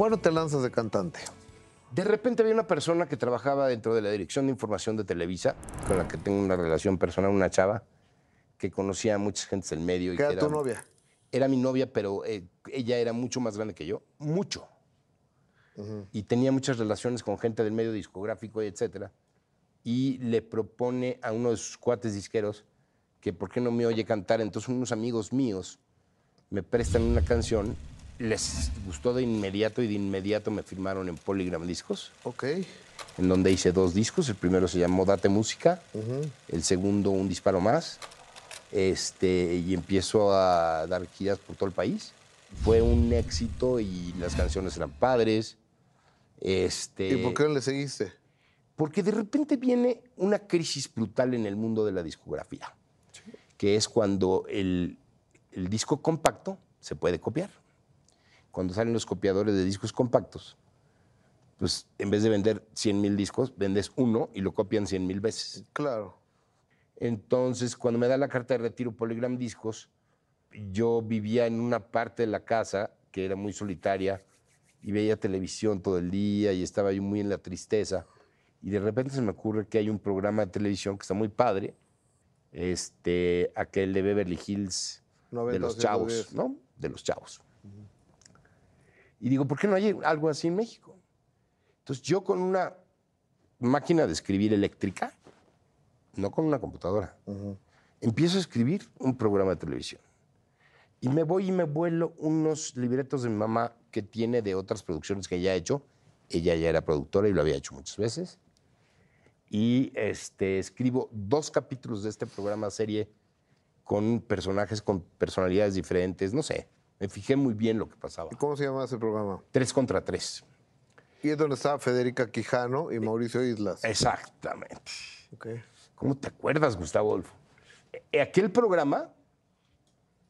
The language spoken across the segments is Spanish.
¿Cuándo te lanzas de cantante? De repente había una persona que trabajaba dentro de la Dirección de Información de Televisa, con la que tengo una relación personal, una chava, que conocía a muchas gentes del medio. y ¿Qué que era tu novia? Era mi novia, pero eh, ella era mucho más grande que yo, mucho. Y tenía muchas relaciones con gente del medio discográfico y etcétera. Y le propone a uno de sus cuates disqueros que por qué no me oye cantar. Entonces unos amigos míos me prestan una canción, les gustó de inmediato y de inmediato me firmaron en Polygram Discos Ok. en donde hice dos discos. El primero se llamó Date Música, el segundo Un Disparo Más. Este, y empiezo a dar giras por todo el país. Fue un éxito y las canciones eran padres. Este, ¿Y por qué no le seguiste? Porque de repente viene una crisis brutal en el mundo de la discografía, que es cuando el, el disco compacto se puede copiar. Cuando salen los copiadores de discos compactos, pues en vez de vender 100 mil discos, vendes uno y lo copian 100 mil veces. Claro. Entonces, cuando me da la carta de retiro Polygram Discos, yo vivía en una parte de la casa que era muy solitaria y veía televisión todo el día y estaba yo muy en la tristeza. Y de repente se me ocurre que hay un programa de televisión que está muy padre, este, aquel de Beverly Hills, de 90, los chavos, 110. ¿no? De los chavos. Y digo, ¿por qué no hay algo así en México? Entonces yo con una máquina de escribir eléctrica, no con una computadora, empiezo a escribir un programa de televisión. Y me voy y me vuelo unos libretos de mi mamá que tiene de otras producciones que ella ha hecho. Ella ya era productora y lo había hecho muchas veces. Y este, escribo dos capítulos de este programa serie con personajes con personalidades diferentes. No sé, me fijé muy bien lo que pasaba. ¿Y cómo se llama ese programa? Tres contra tres. Y es donde estaba Federica Quijano y Mauricio Islas. Exactamente. Ok. ¿Cómo te acuerdas, Gustavo Adolfo? Eh, Aquel programa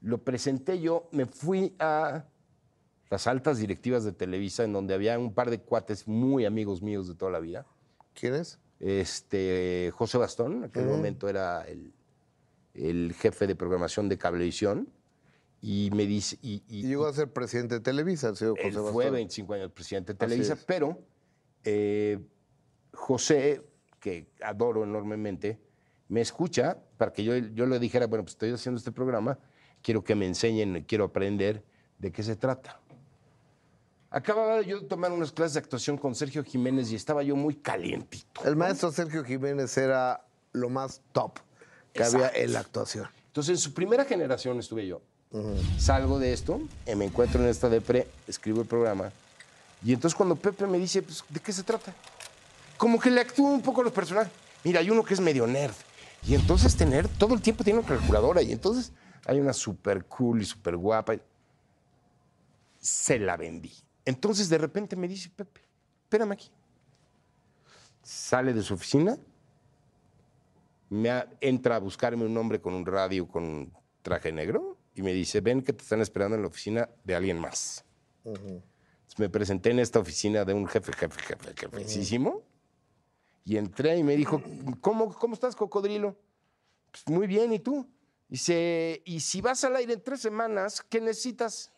lo presenté yo, me fui a las altas directivas de Televisa, en donde había un par de cuates muy amigos míos de toda la vida. ¿Quién es? Este, José Bastón, en aquel momento era el, el jefe de programación de Cablevisión, y me dice... Y, y- Y llegó a ser presidente de Televisa, el señor él José fue Bastón. 25 años presidente de Televisa, pero eh, José, que adoro enormemente, me escucha para que yo, yo le dijera, bueno, pues estoy haciendo este programa, quiero que me enseñen, quiero aprender de qué se trata. Acababa yo de tomar unas clases de actuación con Sergio Jiménez y estaba yo muy calientito. El maestro Sergio Jiménez era lo más top que Exacto. había en la actuación. Entonces, en su primera generación estuve yo. Salgo de esto, eh, me encuentro en esta depre, escribo el programa. Y entonces cuando Pepe me dice, pues, ¿de qué se trata? Como que le actúo un poco a los personajes. Mira, hay uno que es medio nerd. Y entonces este nerd todo el tiempo tiene una calculadora. Y entonces hay una súper cool y súper guapa. Se la vendí. Entonces de repente me dice Pepe, espérame aquí. Sale de su oficina, me entra a buscarme un hombre con un radio, con un traje negro, y me dice, ven que te están esperando en la oficina de alguien más. Entonces, me presenté en esta oficina de un jefe, jefe, jefe, jefecísimo, y entré y me dijo, ¿cómo, cómo estás, cocodrilo? "Pues, muy bien, ¿y tú? Dice, y si vas al aire en tres semanas, ¿qué necesitas?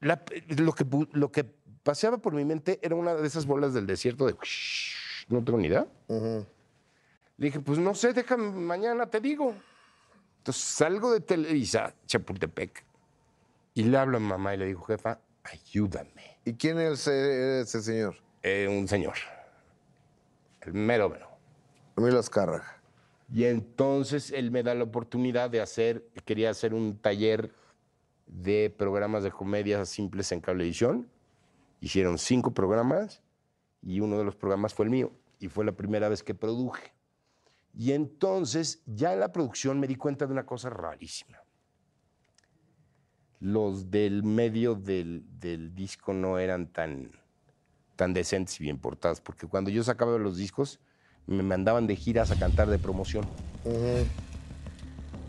La- lo, que, lo que paseaba por mi mente era una de esas bolas del desierto de... No tengo ni idea. Le dije, pues no sé, déjame, mañana te digo. Entonces salgo de Televisa, Chapultepec, y le hablo a mi mamá y le digo, jefa, ayúdame. ¿Y quién es ese, ese señor? Eh, un señor, el mero mero. Emilio Azcárraga. Y entonces él me da la oportunidad de hacer, quería hacer un taller de programas de comedia simples en cablevisión. Hicieron cinco programas y uno de los programas fue el mío y fue la primera vez que produje. Y entonces ya en la producción me di cuenta de una cosa rarísima. Los del medio del, del disco no eran tan, tan decentes y bien portados, porque cuando yo sacaba los discos me mandaban de giras a cantar de promoción.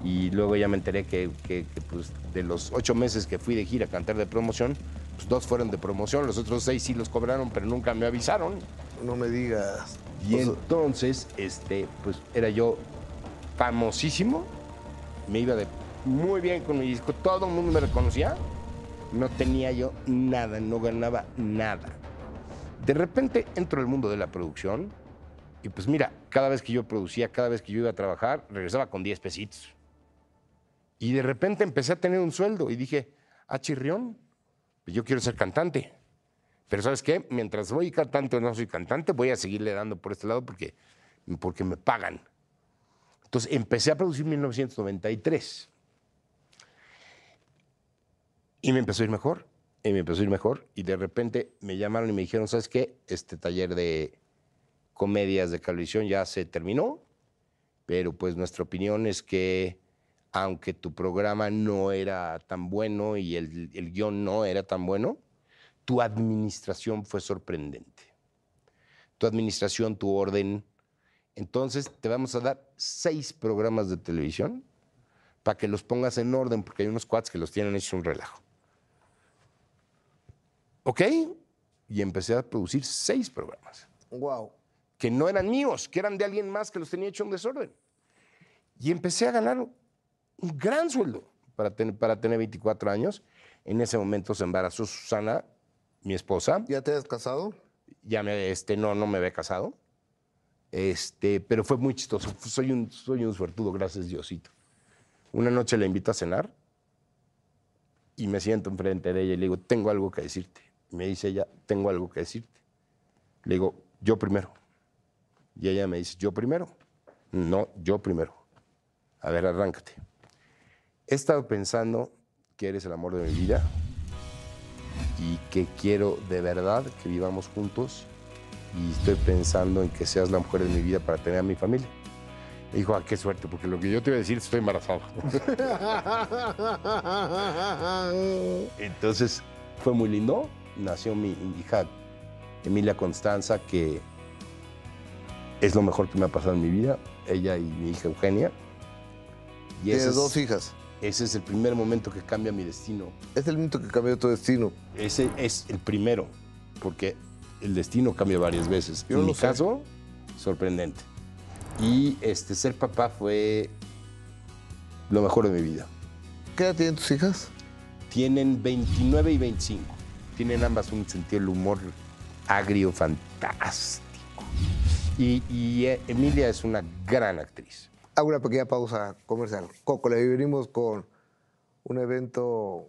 Y luego ya me enteré que, que- que, pues, de los ocho meses que fui de gira a cantar de promoción, pues dos fueron de promoción, los otros seis sí los cobraron, pero nunca me avisaron. No me digas. Y sea, entonces, este, pues era yo famosísimo, me iba de muy bien con mi disco, todo el mundo me reconocía, No tenía yo nada, no ganaba nada. De repente entro al mundo de la producción y pues mira, cada vez que yo producía, cada vez que yo iba a trabajar, regresaba con 10 pesitos. Y de repente empecé a tener un sueldo y dije, ah, chirrión, pues yo quiero ser cantante. Pero ¿sabes qué? Mientras voy cantante o no soy cantante, voy a seguirle dando por este lado porque, porque me pagan. Entonces empecé a producir en 1993. Y me empezó a ir mejor, y me empezó a ir mejor, y de repente me llamaron y me dijeron, ¿sabes qué? Este taller de comedias de televisión ya se terminó, pero pues nuestra opinión es que aunque tu programa no era tan bueno y el, el guion no era tan bueno, tu administración fue sorprendente. Tu administración, tu orden. Entonces te vamos a dar seis programas de televisión para que los pongas en orden, porque hay unos cuads que los tienen hecho un relajo. ¿Ok? Y empecé a producir seis programas. Wow. Que no eran míos, que eran de alguien más que los tenía hecho un desorden. Y empecé a ganar un gran sueldo para tener, para tener 24 años. En ese momento se embarazó Susana, mi esposa. ¿Ya te has casado? Ya me, este, no, no me había casado. Este, pero fue muy chistoso. Soy un, soy un suertudo, gracias Diosito. Una noche la invito a cenar y me siento enfrente de ella y le digo, tengo algo que decirte. Me dice ella, tengo algo que decirte. Le digo, yo primero. Y ella me dice, yo primero. No, yo primero. A ver, arráncate. He estado pensando que eres el amor de mi vida y que quiero de verdad que vivamos juntos y estoy pensando en que seas la mujer de mi vida para tener a mi familia. Me dijo, ah, qué suerte, porque lo que yo te iba a decir, estoy embarazado. Entonces, fue muy lindo. Nació mi hija Emilia Constanza, que es lo mejor que me ha pasado en mi vida. Ella y mi hija Eugenia. Y Tienes dos hijas. Ese es el primer momento que cambia mi destino. Es el momento que cambió tu destino. Ese es el primero, porque el destino cambia varias veces. Yo en mi caso, sorprendente. Y este, ser papá fue lo mejor de mi vida. ¿Qué edad tienen tus hijas? Tienen 29 y 25. Tienen ambas un sentido del humor agrio fantástico. Y, y, eh, Emilia es una gran actriz. Hago una pequeña pausa comercial. Coco, le venimos con un evento